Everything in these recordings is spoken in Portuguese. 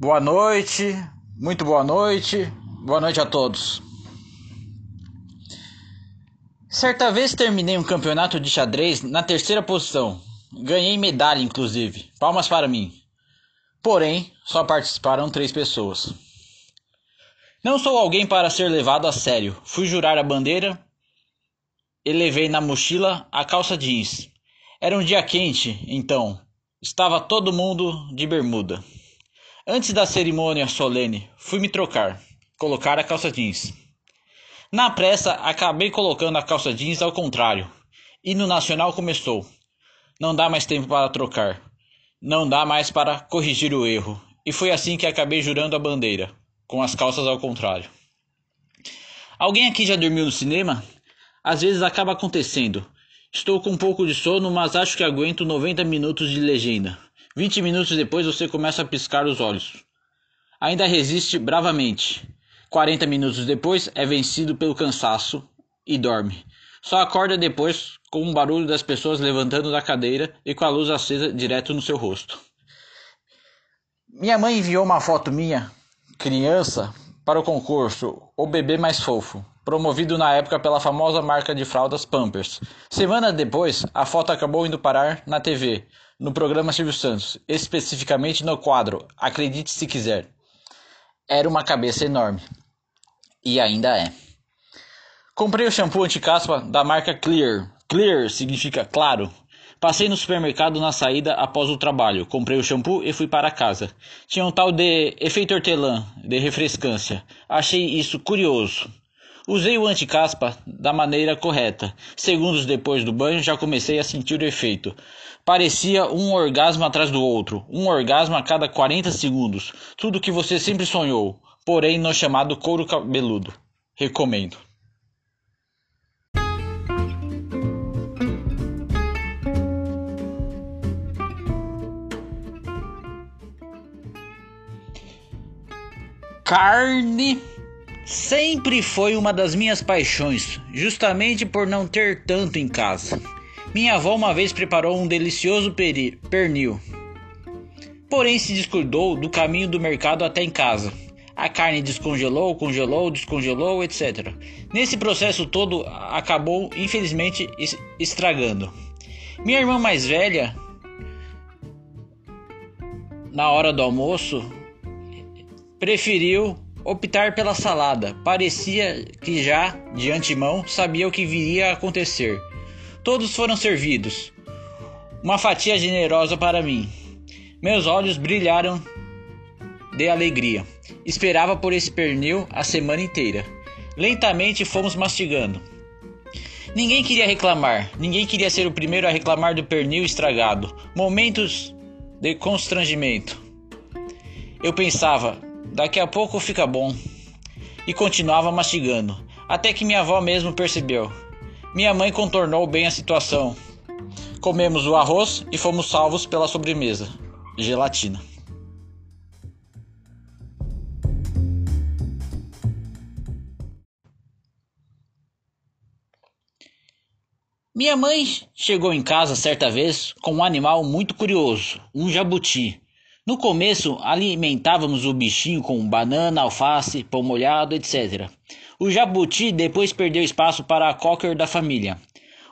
Boa noite, muito boa noite, boa noite a todos. Certa vez terminei um campeonato de xadrez na terceira posição. Ganhei medalha, inclusive. Palmas para mim. Porém, só participaram três pessoas. Não sou alguém para ser levado a sério. Fui jurar a bandeira e levei na mochila a calça jeans. Era um dia quente, então estava todo mundo de bermuda. Antes da cerimônia solene, fui me trocar, colocar a calça jeans. Na pressa, acabei colocando a calça jeans ao contrário. E no nacional começou. Não dá mais tempo para trocar. Não dá mais para corrigir o erro. E foi assim que acabei jurando a bandeira, com as calças ao contrário. Alguém aqui já dormiu no cinema? Às vezes acaba acontecendo. Estou com um pouco de sono, mas acho que aguento 90 minutos de legenda. 20 minutos depois você começa a piscar os olhos. Ainda resiste bravamente. 40 minutos depois é vencido pelo cansaço e dorme. Só acorda depois com o barulho das pessoas levantando da cadeira e com a luz acesa direto no seu rosto. Minha mãe enviou uma foto minha, criança, para o concurso O Bebê Mais Fofo promovido na época pela famosa marca de fraldas Pampers. Semana depois, a foto acabou indo parar na TV, no programa Silvio Santos, especificamente no quadro Acredite se quiser. Era uma cabeça enorme. E ainda é. Comprei o shampoo anti-caspa da marca Clear. Clear significa claro. Passei no supermercado na saída após o trabalho. Comprei o shampoo e fui para casa. Tinha um tal de efeito hortelã, de refrescância. Achei isso curioso. Usei o anticaspa da maneira correta. Segundos depois do banho já comecei a sentir o efeito. Parecia um orgasmo atrás do outro, um orgasmo a cada 40 segundos. Tudo que você sempre sonhou, porém no chamado couro cabeludo. Recomendo. Carne Sempre foi uma das minhas paixões, justamente por não ter tanto em casa. Minha avó uma vez preparou um delicioso pernil, porém se descuidou do caminho do mercado até em casa. A carne descongelou, congelou, descongelou, etc. Nesse processo todo acabou infelizmente estragando. Minha irmã mais velha, na hora do almoço, preferiu optar pela salada. Parecia que já, de antemão, sabia o que viria a acontecer. Todos foram servidos. Uma fatia generosa para mim. Meus olhos brilharam de alegria. Esperava por esse pernil a semana inteira. Lentamente fomos mastigando. Ninguém queria reclamar, ninguém queria ser o primeiro a reclamar do pernil estragado. Momentos de constrangimento. Eu pensava, Daqui a pouco fica bom. E continuava mastigando, até que minha avó mesmo percebeu. Minha mãe contornou bem a situação. Comemos o arroz e fomos salvos pela sobremesa gelatina. Minha mãe chegou em casa certa vez com um animal muito curioso, um jabuti. No começo, alimentávamos o bichinho com banana, alface, pão molhado, etc. O jabuti depois perdeu espaço para a cocker da família.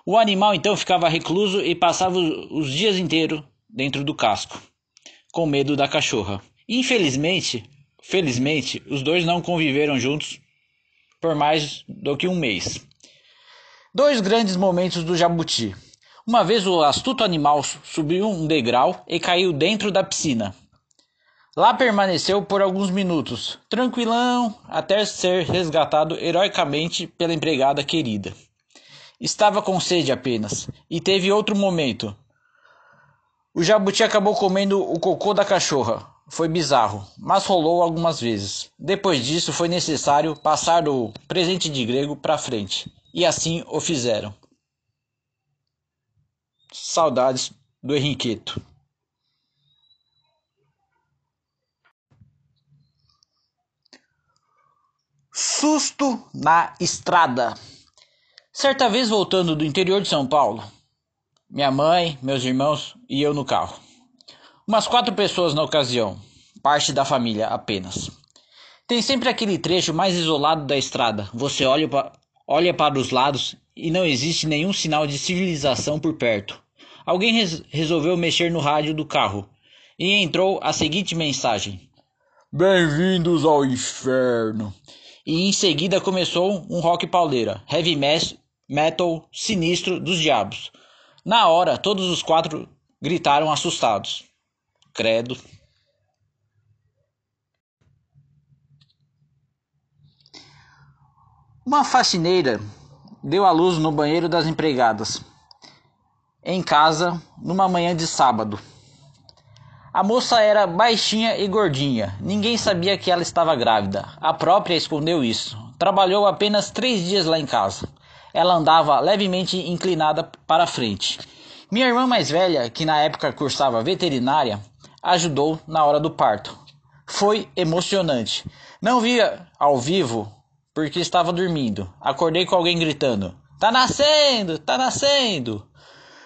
O animal então ficava recluso e passava os dias inteiros dentro do casco, com medo da cachorra. Infelizmente, felizmente, os dois não conviveram juntos por mais do que um mês. Dois grandes momentos do jabuti. Uma vez o astuto animal subiu um degrau e caiu dentro da piscina. Lá permaneceu por alguns minutos, tranquilão, até ser resgatado heroicamente pela empregada querida. Estava com sede apenas, e teve outro momento. O jabuti acabou comendo o cocô da cachorra. Foi bizarro, mas rolou algumas vezes. Depois disso, foi necessário passar o presente de grego para frente, e assim o fizeram. Saudades do Henriqueto. Susto na estrada. Certa vez voltando do interior de São Paulo, minha mãe, meus irmãos e eu no carro. Umas quatro pessoas na ocasião. parte da família apenas. Tem sempre aquele trecho mais isolado da estrada. Você olha, pa olha para os lados e não existe nenhum sinal de civilização por perto. Alguém res resolveu mexer no rádio do carro e entrou a seguinte mensagem: Bem-vindos ao inferno. E em seguida começou um rock pauleira, heavy metal sinistro dos diabos. Na hora, todos os quatro gritaram assustados. Credo. Uma faxineira deu à luz no banheiro das empregadas, em casa, numa manhã de sábado. A moça era baixinha e gordinha. Ninguém sabia que ela estava grávida. A própria escondeu isso. Trabalhou apenas três dias lá em casa. Ela andava levemente inclinada para frente. Minha irmã mais velha, que na época cursava veterinária, ajudou na hora do parto. Foi emocionante. Não via ao vivo porque estava dormindo. Acordei com alguém gritando: Tá nascendo! Tá nascendo!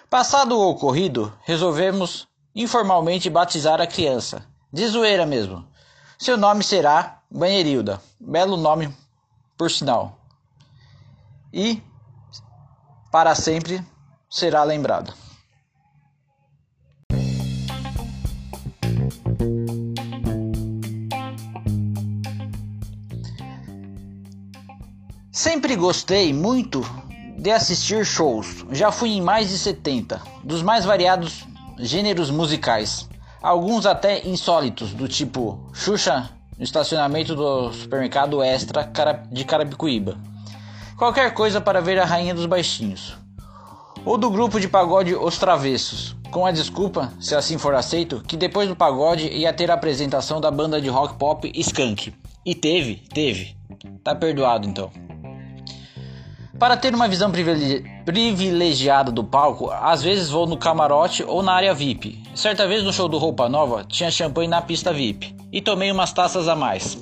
Passado o ocorrido, resolvemos informalmente batizar a criança. De zoeira mesmo. Seu nome será Banheirilda. Belo nome, por sinal. E para sempre será lembrada. Sempre gostei muito de assistir shows. Já fui em mais de 70, dos mais variados gêneros musicais. Alguns até insólitos, do tipo Xuxa no estacionamento do supermercado Extra de Carapicuíba. Qualquer coisa para ver a rainha dos baixinhos. Ou do grupo de pagode Os Travessos, com a desculpa, se assim for aceito, que depois do pagode ia ter a apresentação da banda de rock pop Skank. E teve, teve. Tá perdoado então. Para ter uma visão privilegiada do palco, às vezes vou no camarote ou na área VIP. Certa vez no show do Roupa Nova, tinha champanhe na pista VIP e tomei umas taças a mais.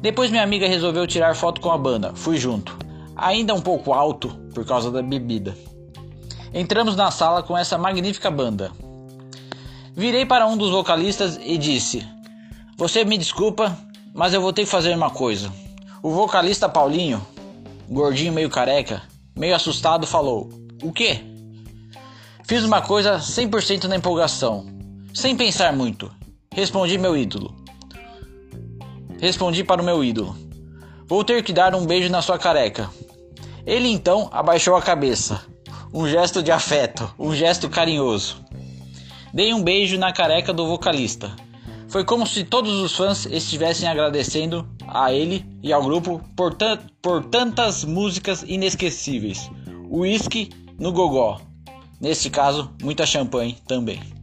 Depois minha amiga resolveu tirar foto com a banda, fui junto. Ainda um pouco alto por causa da bebida. Entramos na sala com essa magnífica banda. Virei para um dos vocalistas e disse: Você me desculpa, mas eu vou ter que fazer uma coisa. O vocalista Paulinho gordinho meio careca, meio assustado, falou: O quê? Fiz uma coisa 100% na empolgação, sem pensar muito. Respondi meu ídolo. Respondi para o meu ídolo: Vou ter que dar um beijo na sua careca. Ele então abaixou a cabeça. Um gesto de afeto, um gesto carinhoso. Dei um beijo na careca do vocalista. Foi como se todos os fãs estivessem agradecendo a ele e ao grupo por, por tantas músicas inesquecíveis. Whisky no gogó. Neste caso, muita champanhe também.